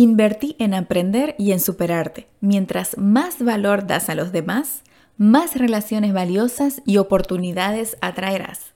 Invertí en aprender y en superarte. Mientras más valor das a los demás, más relaciones valiosas y oportunidades atraerás.